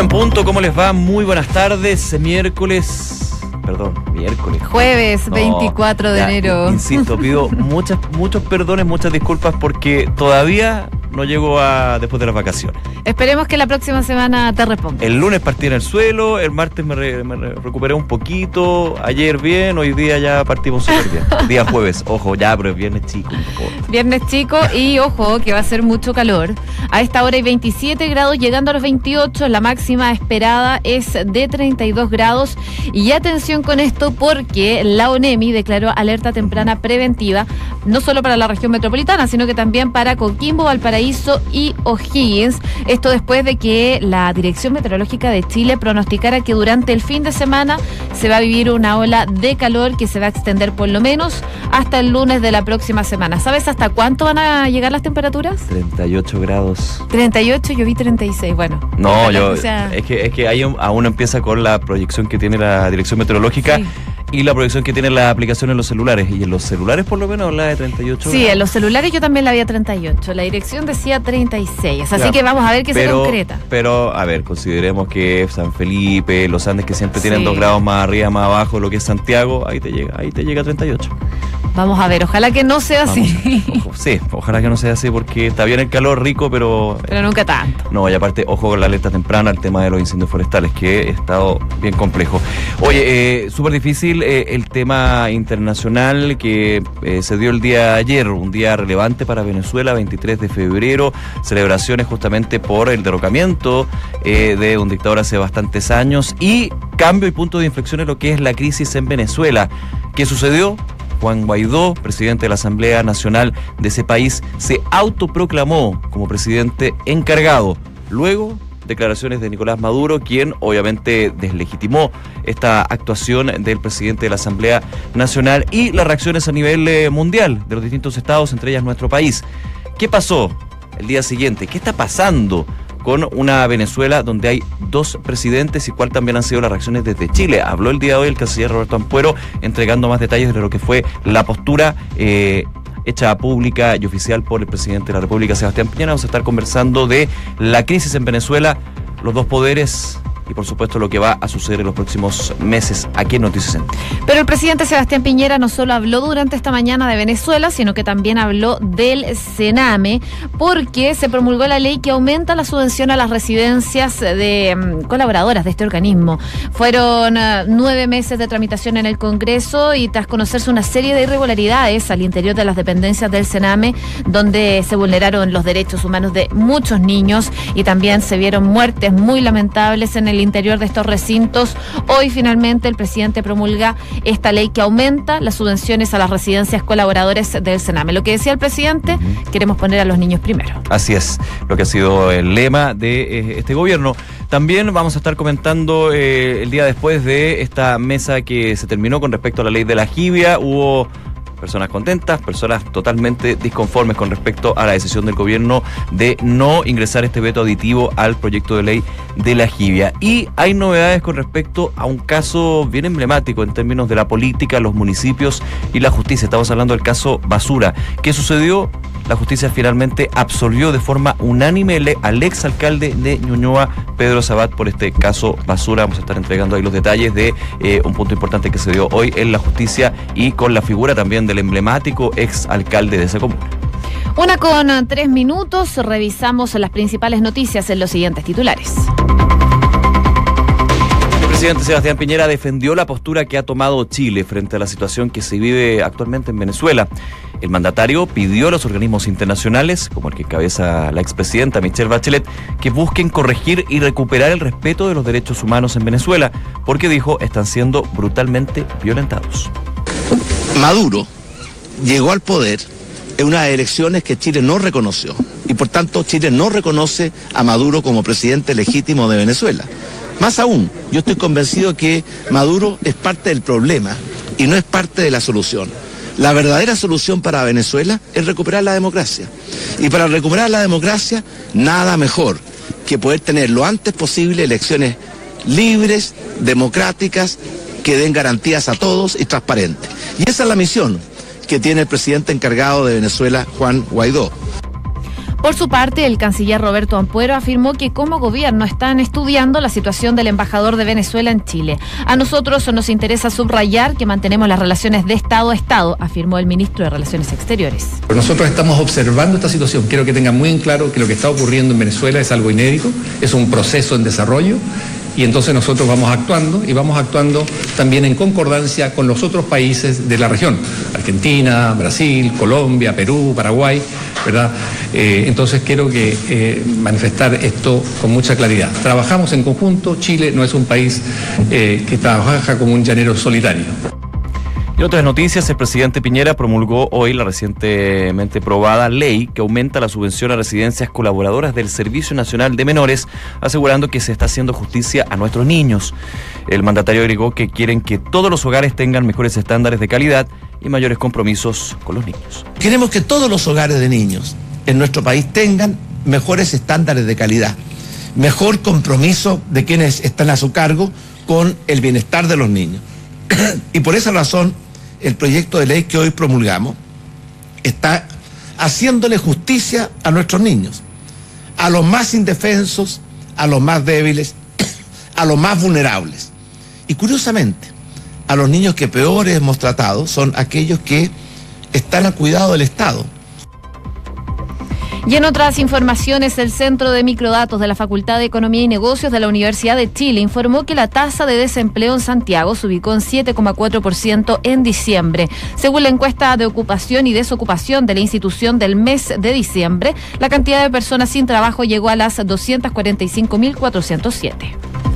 En punto, ¿cómo les va? Muy buenas tardes. Miércoles. Perdón, miércoles. Jueves No, 24 de ya, enero. Insisto, pido muchas, muchos perdones, muchas disculpas porque todavía no llego a después de las vacaciones. Esperemos que la próxima semana te responda. El lunes partí en el suelo, el martes me, re- me re- recuperé un poquito, ayer bien, hoy día ya partimos súper bien. Día jueves, ojo, ya, pero es viernes chico. Viernes chico y ojo que va a ser mucho calor. A esta hora hay 27 grados, llegando a los 28. La máxima esperada es de 32 grados. Y atención con esto porque la ONEMI declaró alerta temprana preventiva, no solo para la región metropolitana, sino que también para Coquimbo, Valparaíso y O'Higgins. Esto después de que la Dirección Meteorológica de Chile pronosticara que durante el fin de semana se va a vivir una ola de calor que se va a extender por lo menos hasta el lunes de la próxima semana. ¿Sabes hasta cuánto van a llegar las temperaturas? 38 grados. 38, yo vi 36. Bueno. No, yo, sea- es que, es que ahí aún empieza con la proyección que tiene la Dirección Meteorológica Sí. Y la proyección que tiene la aplicación en los celulares. Y en los celulares por lo menos habla de 38 Sí, grados. en los celulares yo también la vi a 38. La dirección decía 36. Así Ya. que vamos a ver qué se pero, concreta. Pero, a ver, consideremos que San Felipe, los Andes que siempre tienen Sí. dos grados más arriba, más abajo, lo que es Santiago, ahí te llega, ahí te llega a 38. Vamos a ver, ojalá que no sea así. Ojo, sí, ojalá que no sea así porque está bien el calor rico, pero Pero nunca tanto. No, y aparte, ojo con la alerta temprana, el tema de los incendios forestales, que ha estado bien complejo. Oye, eh, súper difícil eh, el tema internacional que eh, se dio el día ayer, un día relevante para Venezuela, 23 de febrero, celebraciones justamente por el derrocamiento eh, de un dictador hace bastantes años y cambio y punto de inflexión en lo que es la crisis en Venezuela. ¿Qué sucedió? Juan Guaidó, presidente de la Asamblea Nacional de ese país, se autoproclamó como presidente encargado. Luego, declaraciones de Nicolás Maduro, quien obviamente deslegitimó esta actuación del presidente de la Asamblea Nacional y las reacciones a nivel eh, mundial de los distintos estados, entre ellas nuestro país. ¿Qué pasó el día siguiente? ¿Qué está pasando? Con una Venezuela donde hay dos presidentes y cuál también han sido las reacciones desde Chile. Habló el día de hoy el canciller Roberto Ampuero entregando más detalles de lo que fue la postura eh, hecha pública y oficial por el presidente de la República, Sebastián Piñera. Vamos a estar conversando de la crisis en Venezuela, los dos poderes y por supuesto lo que va a suceder en los próximos meses aquí en Noticias Centro. Pero el presidente Sebastián Piñera no solo habló durante esta mañana de Venezuela, sino que también habló del Sename, porque se promulgó la ley que aumenta la subvención a las residencias de mm, colaboradoras de este organismo. Fueron eh, nueve meses de tramitación en el Congreso y tras conocerse una serie de irregularidades al interior de las dependencias del Sename, donde se vulneraron los derechos humanos de muchos niños y también se vieron muertes muy lamentables en el interior de estos recintos. Hoy finalmente el presidente promulga esta ley que aumenta las subvenciones a las residencias colaboradores del Sename. Lo que decía el presidente, queremos poner a los niños primero. Así es, lo que ha sido el lema de eh, este gobierno. También vamos a estar comentando eh, el día después de esta mesa que se terminó con respecto a la ley de la jibia. Hubo personas contentas, personas totalmente disconformes con respecto a la decisión del gobierno de no ingresar este veto aditivo al proyecto de ley de la jibia. Y hay novedades con respecto a un caso bien emblemático en términos de la política, los municipios y la justicia. Estamos hablando del caso Basura. ¿Qué sucedió? La justicia finalmente absolvió de forma unánime al exalcalde de Ñuñoa, Pedro Sabat, por este caso Basura. Vamos a estar entregando ahí los detalles de eh, un punto importante que se dio hoy en la justicia y con la figura también del emblemático exalcalde de esa comuna. Una con tres minutos, revisamos las principales noticias en los siguientes titulares. El presidente Sebastián Piñera defendió la postura que ha tomado Chile frente a la situación que se vive actualmente en Venezuela. El mandatario pidió a los organismos internacionales, como el que encabeza la expresidenta Michelle Bachelet, que busquen corregir y recuperar el respeto de los derechos humanos en Venezuela, porque dijo están siendo brutalmente violentados. Maduro llegó al poder en unas elecciones que Chile no reconoció y por tanto Chile no reconoce a Maduro como presidente legítimo de Venezuela. Más aún, yo estoy convencido que Maduro es parte del problema y no es parte de la solución. La verdadera solución para Venezuela es recuperar la democracia. Y para recuperar la democracia, nada mejor que poder tener lo antes posible elecciones libres, democráticas, que den garantías a todos y transparentes. Y esa es la misión que tiene el presidente encargado de Venezuela, Juan Guaidó. Por su parte, el canciller Roberto Ampuero afirmó que como gobierno están estudiando la situación del embajador de Venezuela en Chile. A nosotros nos interesa subrayar que mantenemos las relaciones de Estado a Estado, afirmó el ministro de Relaciones Exteriores. Nosotros estamos observando esta situación. Quiero que tengan muy en claro que lo que está ocurriendo en Venezuela es algo inédito, es un proceso en desarrollo y entonces nosotros vamos actuando y vamos actuando también en concordancia con los otros países de la región, Argentina, Brasil, Colombia, Perú, Paraguay, ¿verdad? Eh, entonces quiero que eh, manifestar esto con mucha claridad. Trabajamos en conjunto, Chile no es un país eh, que trabaja como un llanero solitario. En otras noticias, el presidente Piñera promulgó hoy la recientemente aprobada ley que aumenta la subvención a residencias colaboradoras del Servicio Nacional de Menores, asegurando que se está haciendo justicia a nuestros niños. El mandatario agregó que quieren que todos los hogares tengan mejores estándares de calidad y mayores compromisos con los niños. Queremos que todos los hogares de niños en nuestro país tengan mejores estándares de calidad, mejor compromiso de quienes están a su cargo con el bienestar de los niños. y por esa razón, el proyecto de ley que hoy promulgamos está haciéndole justicia a nuestros niños, a los más indefensos, a los más débiles, a los más vulnerables. Y curiosamente, a los niños que peor hemos tratado son aquellos que están al cuidado del Estado y en otras informaciones, el Centro de Microdatos de la Facultad de Economía y Negocios de la Universidad de Chile informó que la tasa de desempleo en Santiago se ubicó en 7,4% en diciembre. Según la encuesta de ocupación y desocupación de la institución del mes de diciembre, la cantidad de personas sin trabajo llegó a las 245.407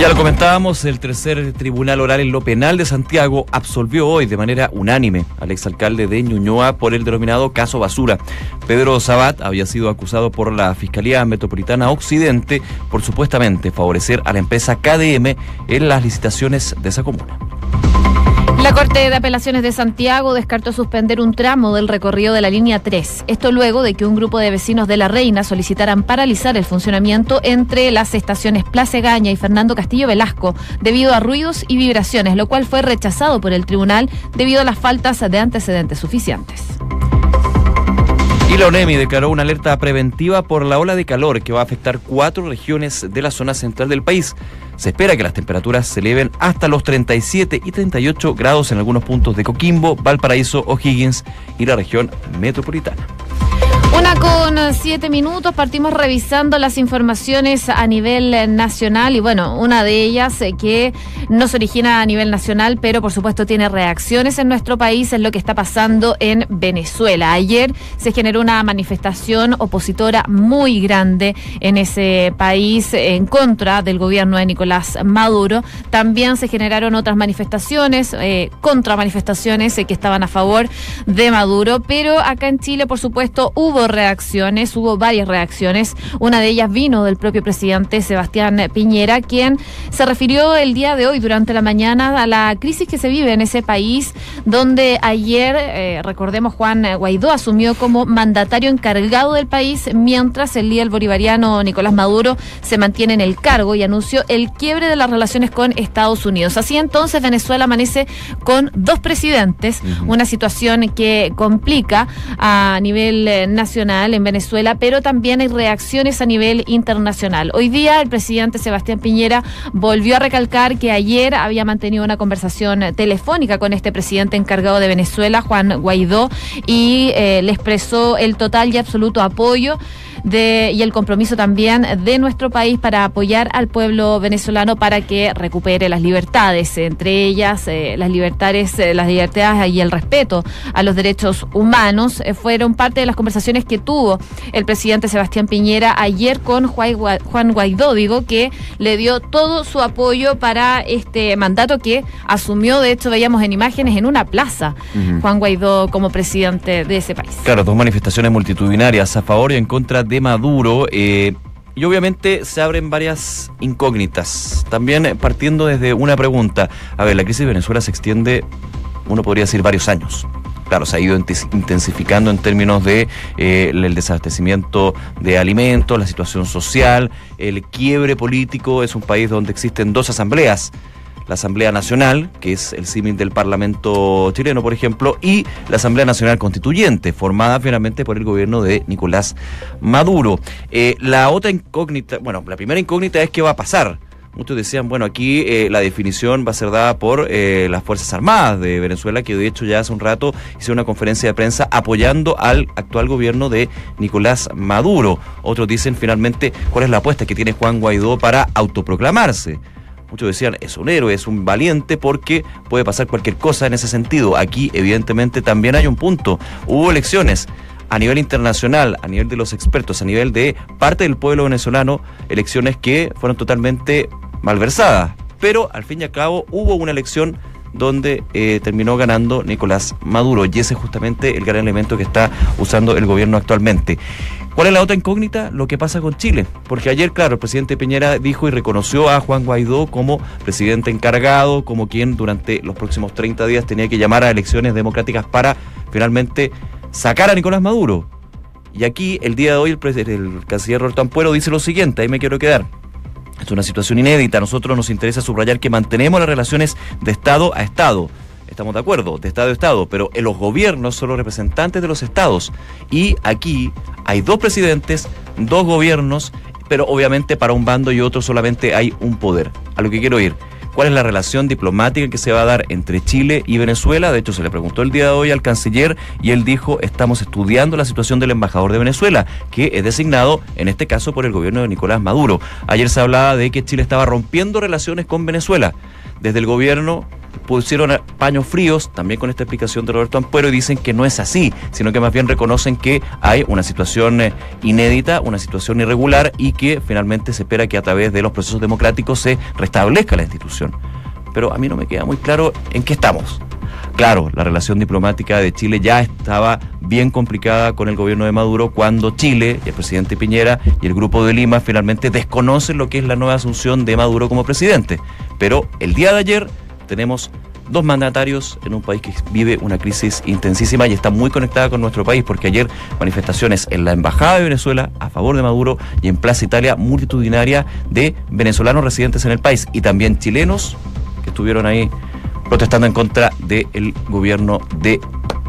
ya lo comentábamos, el tercer tribunal oral en lo penal de Santiago absolvió hoy de manera unánime al exalcalde de Ñuñoa por el denominado caso basura. Pedro Sabat había sido acusado por la Fiscalía Metropolitana Occidente por supuestamente favorecer a la empresa KDM en las licitaciones de esa comuna. La Corte de Apelaciones de Santiago descartó suspender un tramo del recorrido de la línea 3. Esto luego de que un grupo de vecinos de La Reina solicitaran paralizar el funcionamiento entre las estaciones Plaza Gaña y Fernando Castillo Velasco debido a ruidos y vibraciones, lo cual fue rechazado por el tribunal debido a las faltas de antecedentes suficientes. La ONEMI declaró una alerta preventiva por la ola de calor que va a afectar cuatro regiones de la zona central del país. Se espera que las temperaturas se eleven hasta los 37 y 38 grados en algunos puntos de Coquimbo, Valparaíso, O'Higgins y la región metropolitana. Con siete minutos, partimos revisando las informaciones a nivel nacional y bueno, una de ellas eh, que no se origina a nivel nacional, pero por supuesto tiene reacciones en nuestro país, es lo que está pasando en Venezuela. Ayer se generó una manifestación opositora muy grande en ese país en contra del gobierno de Nicolás Maduro. También se generaron otras manifestaciones, eh, contra manifestaciones eh, que estaban a favor de Maduro, pero acá en Chile, por supuesto, hubo reacciones, hubo varias reacciones. Una de ellas vino del propio presidente Sebastián Piñera, quien se refirió el día de hoy durante la mañana a la crisis que se vive en ese país, donde ayer, eh, recordemos, Juan Guaidó asumió como mandatario encargado del país, mientras el líder bolivariano Nicolás Maduro se mantiene en el cargo y anunció el quiebre de las relaciones con Estados Unidos. Así entonces Venezuela amanece con dos presidentes, una situación que complica a nivel eh, en Venezuela, pero también hay reacciones a nivel internacional. Hoy día el presidente Sebastián Piñera volvió a recalcar que ayer había mantenido una conversación telefónica con este presidente encargado de Venezuela, Juan Guaidó, y eh, le expresó el total y absoluto apoyo de, y el compromiso también de nuestro país para apoyar al pueblo venezolano para que recupere las libertades, entre ellas eh, las libertades, eh, las libertades y el respeto a los derechos humanos. Eh, fueron parte de las conversaciones que tuvo el presidente Sebastián Piñera ayer con Juan Guaidó, digo, que le dio todo su apoyo para este mandato que asumió, de hecho veíamos en imágenes en una plaza, Juan Guaidó como presidente de ese país. Claro, dos manifestaciones multitudinarias a favor y en contra de Maduro. Eh, y obviamente se abren varias incógnitas. También eh, partiendo desde una pregunta. A ver, la crisis de Venezuela se extiende, uno podría decir, varios años. Claro, se ha ido intensificando en términos de eh, el desabastecimiento de alimentos, la situación social, el quiebre político. Es un país donde existen dos asambleas la Asamblea Nacional, que es el símil del Parlamento chileno, por ejemplo, y la Asamblea Nacional Constituyente, formada finalmente por el gobierno de Nicolás Maduro. Eh, la otra incógnita, bueno, la primera incógnita es qué va a pasar. Muchos decían, bueno, aquí eh, la definición va a ser dada por eh, las Fuerzas Armadas de Venezuela, que de hecho ya hace un rato hicieron una conferencia de prensa apoyando al actual gobierno de Nicolás Maduro. Otros dicen finalmente cuál es la apuesta que tiene Juan Guaidó para autoproclamarse. Muchos decían, es un héroe, es un valiente porque puede pasar cualquier cosa en ese sentido. Aquí, evidentemente, también hay un punto. Hubo elecciones a nivel internacional, a nivel de los expertos, a nivel de parte del pueblo venezolano, elecciones que fueron totalmente malversadas. Pero al fin y al cabo hubo una elección donde eh, terminó ganando Nicolás Maduro y ese es justamente el gran elemento que está usando el gobierno actualmente. ¿Cuál es la otra incógnita? Lo que pasa con Chile. Porque ayer, claro, el presidente Piñera dijo y reconoció a Juan Guaidó como presidente encargado, como quien durante los próximos 30 días tenía que llamar a elecciones democráticas para finalmente sacar a Nicolás Maduro. Y aquí, el día de hoy, el, el canciller Roberto Ampuero dice lo siguiente, ahí me quiero quedar. Es una situación inédita. A nosotros nos interesa subrayar que mantenemos las relaciones de Estado a Estado estamos de acuerdo, de Estado a Estado, pero en los gobiernos son los representantes de los estados. Y aquí hay dos presidentes, dos gobiernos, pero obviamente para un bando y otro solamente hay un poder. A lo que quiero ir. ¿Cuál es la relación diplomática que se va a dar entre Chile y Venezuela? De hecho, se le preguntó el día de hoy al canciller y él dijo, estamos estudiando la situación del embajador de Venezuela, que es designado, en este caso, por el gobierno de Nicolás Maduro. Ayer se hablaba de que Chile estaba rompiendo relaciones con Venezuela. Desde el gobierno pusieron paños fríos, también con esta explicación de Roberto Ampuero, y dicen que no es así, sino que más bien reconocen que hay una situación eh, inédita, una situación irregular y que finalmente se espera que a través de los procesos democráticos se restablezca la institución. Pero a mí no me queda muy claro en qué estamos. Claro, la relación diplomática de Chile ya estaba bien complicada con el gobierno de Maduro cuando Chile, el presidente Piñera y el grupo de Lima finalmente desconocen lo que es la nueva asunción de Maduro como presidente. Pero el día de ayer tenemos dos mandatarios en un país que vive una crisis intensísima y está muy conectada con nuestro país, porque ayer manifestaciones en la Embajada de Venezuela a favor de Maduro y en Plaza Italia multitudinaria de venezolanos residentes en el país y también chilenos que estuvieron ahí protestando en contra del gobierno de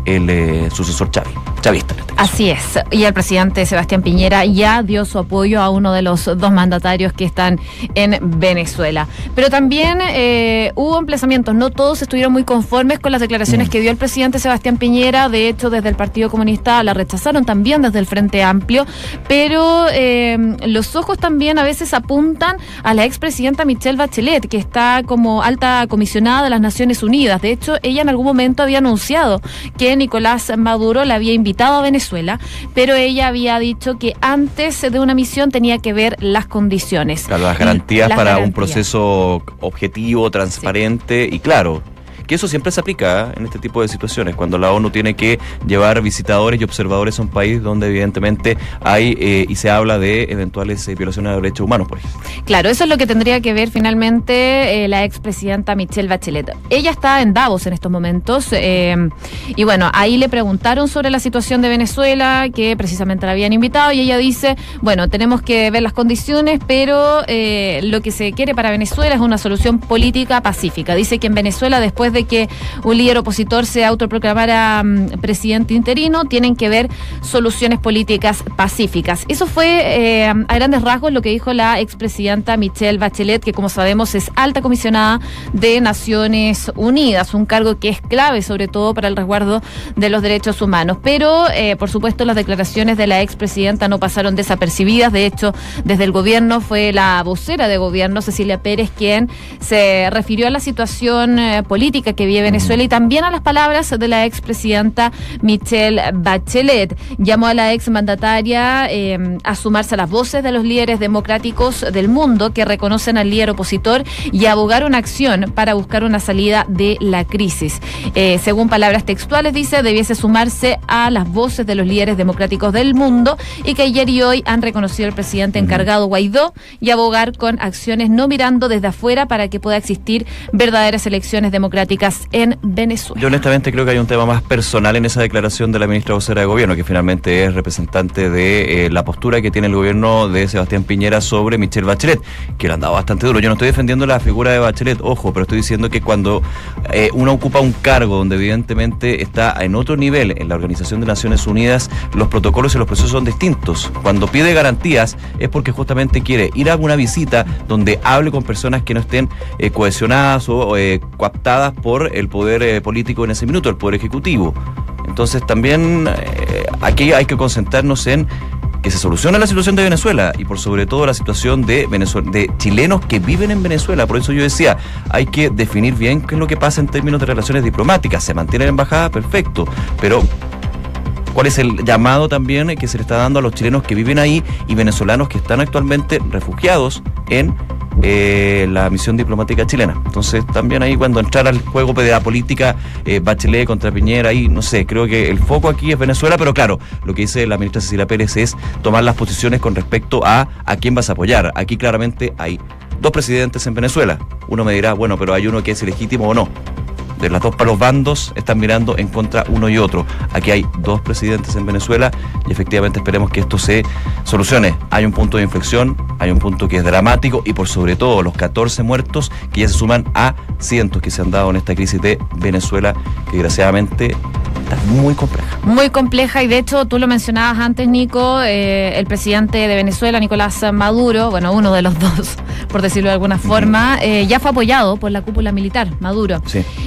el eh, sucesor Chávez Este Así es. Y el presidente Sebastián Piñera ya dio su apoyo a uno de los dos mandatarios que están en Venezuela. Pero también eh, hubo emplazamientos. No todos estuvieron muy conformes con las declaraciones mm. que dio el presidente Sebastián Piñera. De hecho, desde el Partido Comunista la rechazaron también desde el Frente Amplio. Pero eh, los ojos también a veces apuntan a la expresidenta Michelle Bachelet, que está como alta comisionada de las Naciones Unidas. De hecho, ella en algún momento había anunciado que Nicolás Maduro la había invitado invitado a Venezuela, pero ella había dicho que antes de una misión tenía que ver las condiciones. Claro, las garantías para un proceso objetivo, transparente y claro que eso siempre se aplica ¿eh? en este tipo de situaciones, cuando la ONU tiene que llevar visitadores y observadores a un país donde evidentemente hay eh, y se habla de eventuales eh, violaciones de derechos humanos, por ejemplo. Claro, eso es lo que tendría que ver finalmente la expresidenta Michelle Bachelet. Ella está en Davos en estos momentos y bueno, ahí le preguntaron sobre la situación de Venezuela, que precisamente la habían invitado y ella dice, bueno, tenemos que ver las condiciones, pero lo que se quiere para Venezuela es una solución política pacífica. Dice que en Venezuela después de que un líder opositor se autoproclamara mm, presidente interino, tienen que ver soluciones políticas pacíficas. Eso fue eh, a grandes rasgos lo que dijo la expresidenta Michelle Bachelet, que como sabemos es alta comisionada de Naciones Unidas, un cargo que es clave sobre todo para el resguardo de los derechos humanos. Pero, eh, por supuesto, las declaraciones de la expresidenta no pasaron desapercibidas. De hecho, desde el gobierno fue la vocera de gobierno, Cecilia Pérez, quien se refirió a la situación eh, política que vive Venezuela y también a las palabras de la expresidenta Michelle Bachelet. Llamó a la exmandataria eh, a sumarse a las voces de los líderes democráticos del mundo que reconocen al líder opositor y abogar una acción para buscar una salida de la crisis. Eh, según palabras textuales, dice, debiese sumarse a las voces de los líderes democráticos del mundo y que ayer y hoy han reconocido al presidente encargado Guaidó y abogar con acciones no mirando desde afuera para que pueda existir verdaderas elecciones democráticas en Venezuela. Yo honestamente creo que hay un tema más personal en esa declaración de la ministra vocera de gobierno, que finalmente es representante de eh, la postura que tiene el gobierno de Sebastián Piñera sobre Michelle Bachelet, que le han dado bastante duro. Yo no estoy defendiendo la figura de Bachelet, ojo, pero estoy diciendo que cuando eh, uno ocupa un cargo donde evidentemente está en otro nivel en la Organización de Naciones Unidas, los protocolos y los procesos son distintos. Cuando pide garantías es porque justamente quiere ir a una visita donde hable con personas que no estén eh, cohesionadas o coaptadas por el poder político en ese minuto, el poder ejecutivo. Entonces también aquí hay que concentrarnos en que se solucione la situación de Venezuela y por sobre todo la situación de, de chilenos que viven en Venezuela. Por eso yo decía, hay que definir bien qué es lo que pasa en términos de relaciones diplomáticas. Se mantiene la embajada, perfecto, pero cuál es el llamado también que se le está dando a los chilenos que viven ahí y venezolanos que están actualmente refugiados en eh, la misión diplomática chilena. Entonces, también ahí cuando entrara al juego de la política eh, Bachelet contra Piñera, ahí no sé, creo que el foco aquí es Venezuela, pero claro, lo que dice la ministra Cecilia Pérez es tomar las posiciones con respecto a a quién vas a apoyar. Aquí claramente hay dos presidentes en Venezuela. Uno me dirá, bueno, pero hay uno que es legítimo o no de las dos los bandos están mirando en contra uno y otro. Aquí hay dos presidentes en Venezuela y efectivamente esperemos que esto se solucione. Hay un punto de inflexión, hay un punto que es dramático y por sobre todo los 14 muertos que ya se suman a cientos que se han dado en esta crisis de Venezuela que desgraciadamente muy compleja. Muy compleja y de hecho tú lo mencionabas antes, Nico, eh, el presidente de Venezuela, Nicolás Maduro, bueno, uno de los dos, por decirlo de alguna forma, eh, ya fue apoyado por la cúpula militar, Maduro,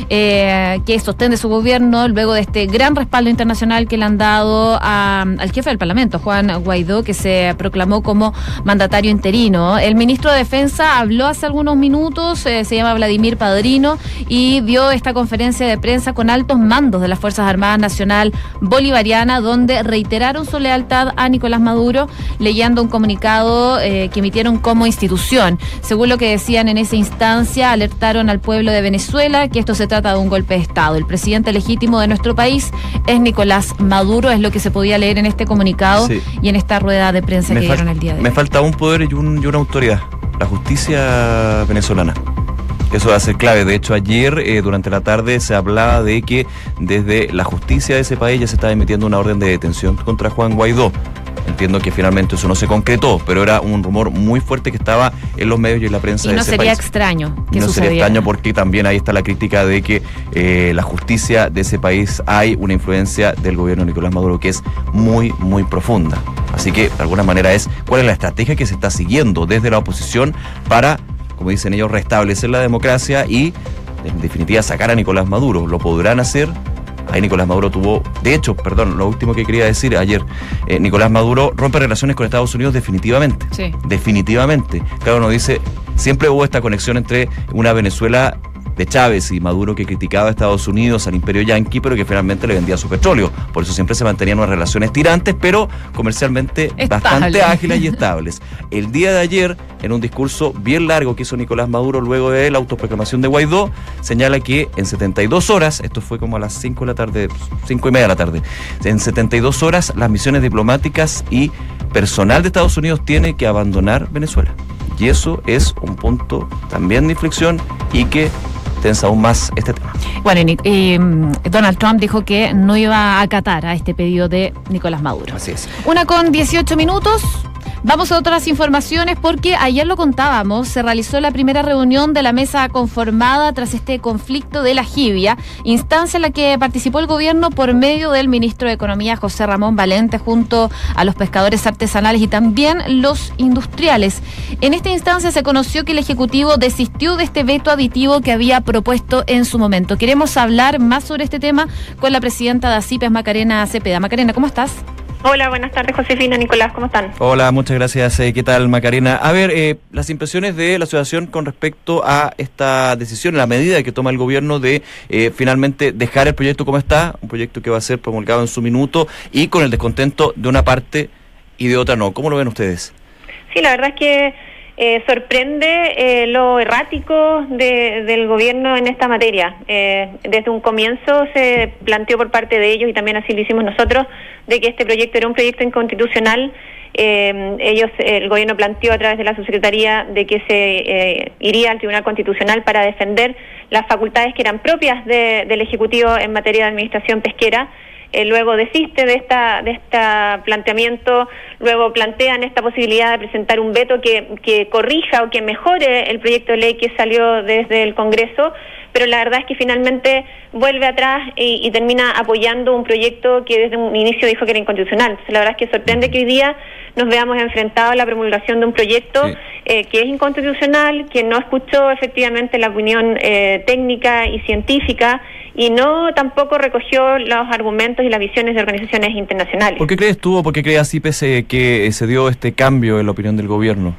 eh, que sostiene su gobierno luego de este gran respaldo internacional que le han dado al jefe del Parlamento, Juan Guaidó, que se proclamó como mandatario interino. El ministro de Defensa habló hace algunos minutos, se llama Vladimir Padrino, y dio esta conferencia de prensa con altos mandos de las Fuerzas Armadas Nacional Bolivariana, donde reiteraron su lealtad a Nicolás Maduro, leyendo un comunicado eh, que emitieron como institución. Según lo que decían en esa instancia, alertaron al pueblo de Venezuela que esto se trata de un golpe de Estado. El presidente legítimo de nuestro país es Nicolás Maduro, es lo que se podía leer en este comunicado y en esta rueda de prensa que dieron el día de hoy. Me falta un poder y, y una autoridad, la justicia venezolana. Eso va a ser clave. De hecho, ayer eh, durante la tarde se hablaba de que desde la justicia de ese país ya se estaba emitiendo una orden de detención contra Juan Guaidó. Entiendo que finalmente eso no se concretó, pero era un rumor muy fuerte que estaba en los medios y en la prensa y no sería extraño que no sería extraño porque también ahí está la crítica de que eh, la justicia de ese país hay una influencia del gobierno de Nicolás Maduro que es muy, muy profunda. Así que, de alguna manera, es cuál es la estrategia que se está siguiendo desde la oposición para como dicen ellos, restablecer la democracia y, en definitiva, sacar a Nicolás Maduro. ¿Lo podrán hacer? Ahí Nicolás Maduro tuvo, de hecho, perdón, lo último que quería decir ayer, eh, Nicolás Maduro rompe relaciones con Estados Unidos definitivamente. Sí. Definitivamente. Claro, uno dice, siempre hubo esta conexión entre una Venezuela de Chávez y Maduro que criticaba a Estados Unidos, al imperio yanqui, pero que finalmente le vendía su petróleo. Por eso siempre se mantenían unas relaciones tirantes, pero comercialmente bastante ágiles y estables. El día de ayer, en un discurso bien largo que hizo Nicolás Maduro luego de la autoproclamación de Guaidó, señala que en 72 horas, esto fue como a las 5 de la tarde, 5 y media de la tarde, en 72 horas las misiones diplomáticas y personal de Estados Unidos tiene que abandonar Venezuela. Y eso es un punto también de inflexión y que aún más este tema. Bueno, y, mm, Donald Trump dijo que no iba a acatar a este pedido de Nicolás Maduro. Así es. Una con 18 minutos. Vamos a otras informaciones porque ayer lo contábamos, se realizó la primera reunión de la mesa conformada tras este conflicto de la Jibia, instancia en la que participó el gobierno por medio del ministro de Economía José Ramón Valente junto a los pescadores artesanales y también los industriales. En esta instancia se conoció que el Ejecutivo desistió de este veto aditivo que había propuesto en su momento. Queremos hablar más sobre este tema con la presidenta de ACIPES, Macarena Cepeda. Macarena, ¿cómo estás? Hola, buenas tardes, Josefina, Nicolás, ¿cómo están? Hola, muchas gracias. Eh, ¿Qué tal, Macarena? A ver, eh, las impresiones de la asociación con respecto a esta decisión, la medida que toma el gobierno de eh, finalmente dejar el proyecto como está, un proyecto que va a ser promulgado en su minuto y con el descontento de una parte y de otra no. ¿Cómo lo ven ustedes? Sí, la verdad es que eh, sorprende eh, lo errático del gobierno en esta materia. Eh, desde un comienzo se planteó por parte de ellos, y también así lo hicimos nosotros, de que este proyecto era un proyecto inconstitucional Eh, ellos, el gobierno planteó a través de la subsecretaría de que se eh, iría al Tribunal Constitucional para defender las facultades que eran propias del Ejecutivo en materia de administración pesquera. Eh, luego desiste de esta de este planteamiento, luego plantean esta posibilidad de presentar un veto que, que corrija o que mejore el proyecto de ley que salió desde el Congreso, pero la verdad es que finalmente vuelve atrás y, termina apoyando un proyecto que desde un inicio dijo que era inconstitucional. La verdad es que sorprende que hoy día nos veamos enfrentados a la promulgación de un proyecto eh, que es inconstitucional, que no escuchó efectivamente la opinión eh, técnica y científica y no tampoco recogió los argumentos y las visiones de organizaciones internacionales. ¿Por qué crees tú o por qué crees CIPES que se dio este cambio en la opinión del gobierno?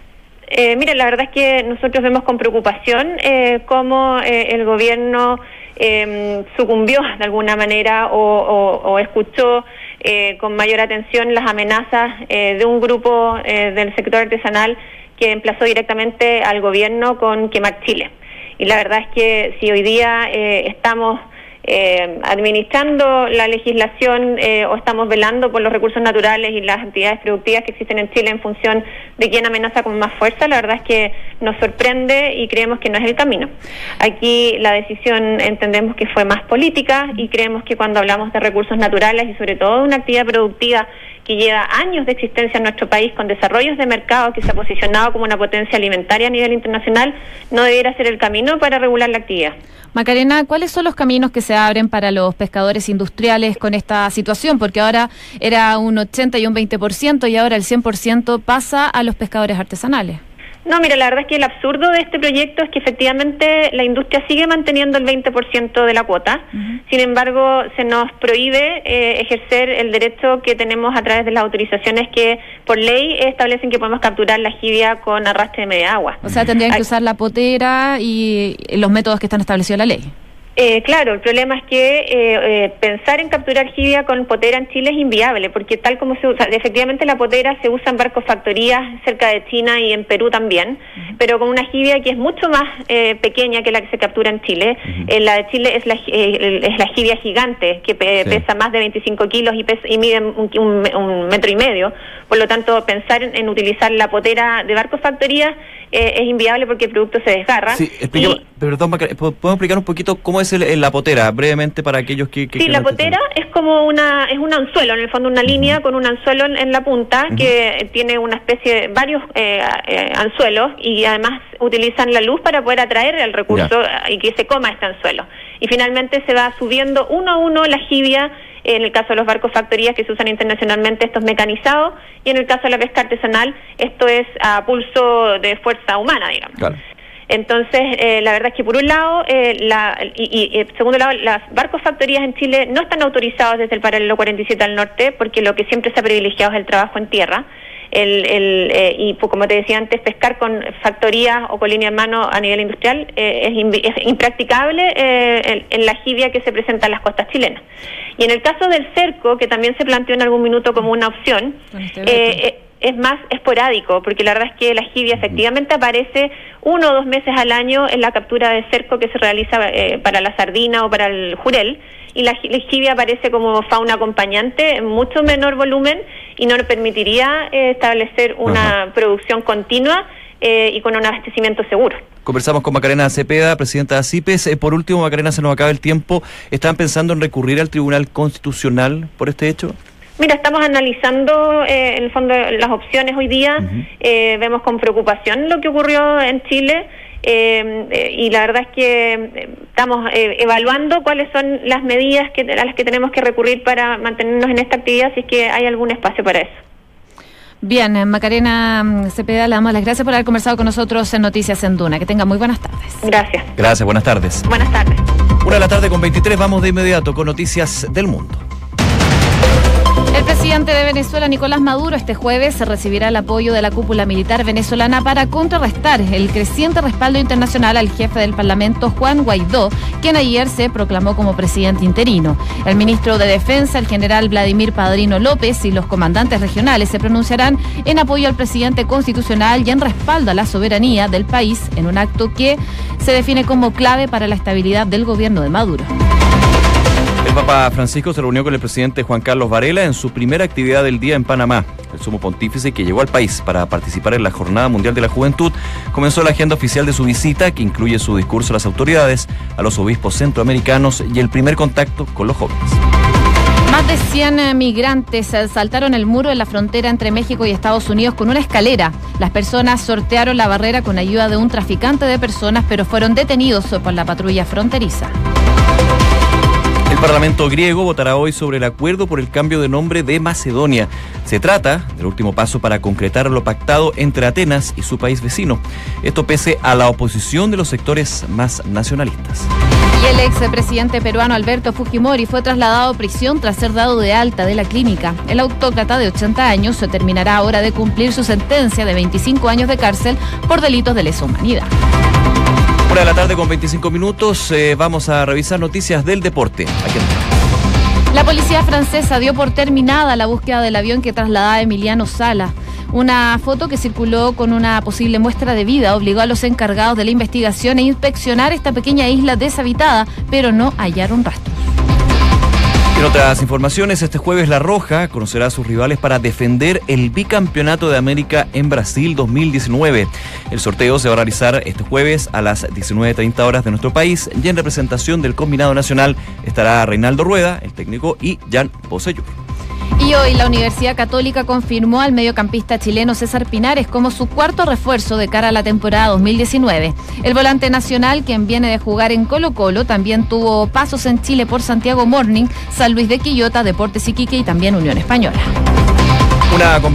Eh, mire, la verdad es que nosotros vemos con preocupación eh, cómo eh, el gobierno em, sucumbió de alguna manera o, escuchó eh, con mayor atención las amenazas de un grupo del sector artesanal que emplazó directamente al gobierno con quemar Chile. Y la verdad es que si hoy día estamos eh, administrando la legislación eh, o estamos velando por los recursos naturales y las actividades productivas que existen en Chile en función de quién amenaza con más fuerza, la verdad es que nos sorprende y creemos que no es el camino. Aquí la decisión entendemos que fue más política y creemos que cuando hablamos de recursos naturales y sobre todo de una actividad productiva que lleva años de existencia en nuestro país con desarrollos de mercado que se ha posicionado como una potencia alimentaria a nivel internacional, no debiera ser el camino para regular la actividad. Macarena, ¿cuáles son los caminos que se abren para los pescadores industriales con esta situación? Porque ahora era un 80 y un 20% y ahora el 100% pasa a los pescadores artesanales. No, mira, la verdad es que el absurdo de este proyecto es que efectivamente la industria sigue manteniendo el 20% de la cuota. Sin embargo, se nos prohíbe eh, ejercer el derecho que tenemos a través de las autorizaciones que por ley establecen que podemos capturar la jibia con arrastre de media agua. O sea, tendrían que usar la potera y los métodos que están establecidos en la ley. Eh, claro, el problema es que eh, eh, pensar en capturar jibia con potera en Chile es inviable, porque tal como se usa, efectivamente la potera se usa en barcos factorías cerca de China y en Perú también, pero con una jibia que es mucho más pequeña que la que se captura en Chile. la de Chile es la, es la jibia gigante, que pesa más de 25 kilos y, y mide un, metro y medio. Por lo tanto, pensar en, utilizar la potera de barcos factorías es inviable porque el producto se desgarra. Sí, perdón, ¿podemos explicar un poquito cómo es es la potera? Brevemente para aquellos que... sí, la potera es como una, es un anzuelo, en el fondo una línea con un anzuelo en, la punta que tiene una especie de varios eh, eh, anzuelos y además utilizan la luz para poder atraer el recurso y que se coma este anzuelo. Y finalmente se va subiendo uno a uno la jibia en el caso de los barcos factorías que se usan internacionalmente, esto es mecanizado, y en el caso de la pesca artesanal, esto es a pulso de fuerza humana, digamos. Claro. Entonces, eh, la verdad es que por un lado, eh, la, y, y, segundo lado, las barcos factorías en Chile no están autorizados desde el paralelo 47 al norte, porque lo que siempre se ha privilegiado es el trabajo en tierra. El, el, eh, y pues, como te decía antes, pescar con factorías o con línea en mano a nivel industrial es, impracticable en, en, la jibia que se presenta en las costas chilenas. Y en el caso del cerco, que también se planteó en algún minuto como una opción, este es más esporádico, porque la verdad es que la jibia efectivamente aparece uno o dos meses al año en la captura de cerco que se realiza eh, para la sardina o para el jurel, y la, jibia aparece como fauna acompañante en mucho menor volumen y no permitiría eh, establecer una producción continua eh, y con un abastecimiento seguro. Conversamos con Macarena Cepeda, presidenta de ACIPES. por último, Macarena, se nos acaba el tiempo. ¿Están pensando en recurrir al Tribunal Constitucional por este hecho? Mira, estamos analizando eh, en el fondo las opciones hoy día. eh, vemos con preocupación lo que ocurrió en Chile. Eh, eh y la verdad es que eh, estamos eh, evaluando cuáles son las medidas que, a las que tenemos que recurrir para mantenernos en esta actividad, si es que hay algún espacio para eso. Bien, Macarena mm, Cepeda, le damos las gracias por haber conversado con nosotros en Noticias en Duna. Que tenga muy buenas tardes. Gracias. Gracias, buenas tardes. Buenas tardes. Una de la tarde con 23, vamos de inmediato con Noticias del Mundo. El presidente de Venezuela, Nicolás Maduro, este jueves recibirá el apoyo de la cúpula militar venezolana para contrarrestar el creciente respaldo internacional al jefe del Parlamento, Juan Guaidó, quien ayer se proclamó como presidente interino. El ministro de Defensa, el general Vladimir Padrino López y los comandantes regionales se pronunciarán en apoyo al presidente constitucional y en respaldo a la soberanía del país en un acto que se define como clave para la estabilidad del gobierno de Maduro. Papa Francisco se reunió con el presidente Juan Carlos Varela en su primera actividad del día en Panamá. El sumo pontífice que llegó al país para participar en la Jornada Mundial de la Juventud comenzó la agenda oficial de su visita, que incluye su discurso a las autoridades, a los obispos centroamericanos y el primer contacto con los jóvenes. Más de 100 migrantes saltaron el muro en la frontera entre México y Estados Unidos con una escalera. Las personas sortearon la barrera con ayuda de un traficante de personas, pero fueron detenidos por la patrulla fronteriza. El Parlamento griego votará hoy sobre el acuerdo por el cambio de nombre de Macedonia. Se trata del último paso para concretar lo pactado entre Atenas y su país vecino. Esto pese a la oposición de los sectores más nacionalistas. Y el expresidente peruano Alberto Fujimori fue trasladado a prisión tras ser dado de alta de la clínica. El autócrata de 80 años se terminará ahora de cumplir su sentencia de 25 años de cárcel por delitos de lesa humanidad. De la tarde con 25 minutos. eh, vamos a revisar noticias del deporte. La policía francesa dio por terminada la búsqueda del avión que trasladaba a Emiliano Sala. Una foto que circuló con una posible muestra de vida obligó a los encargados de la investigación a inspeccionar esta pequeña isla deshabitada, pero no hallaron rastros. En otras informaciones, este jueves La Roja conocerá a sus rivales para defender el bicampeonato de América en Brasil 2019. El sorteo se va a realizar este jueves a las 19.30 horas de nuestro país y en representación del combinado nacional estará Reinaldo Rueda, el técnico, y Jan Poseyur. Y hoy la Universidad Católica confirmó al mediocampista chileno César Pinares como su cuarto refuerzo de cara a la temporada 2019. El volante nacional, quien viene de jugar en Colo Colo, también tuvo pasos en Chile por Santiago Morning, San Luis de Quillota, Deportes Iquique y también Unión Española.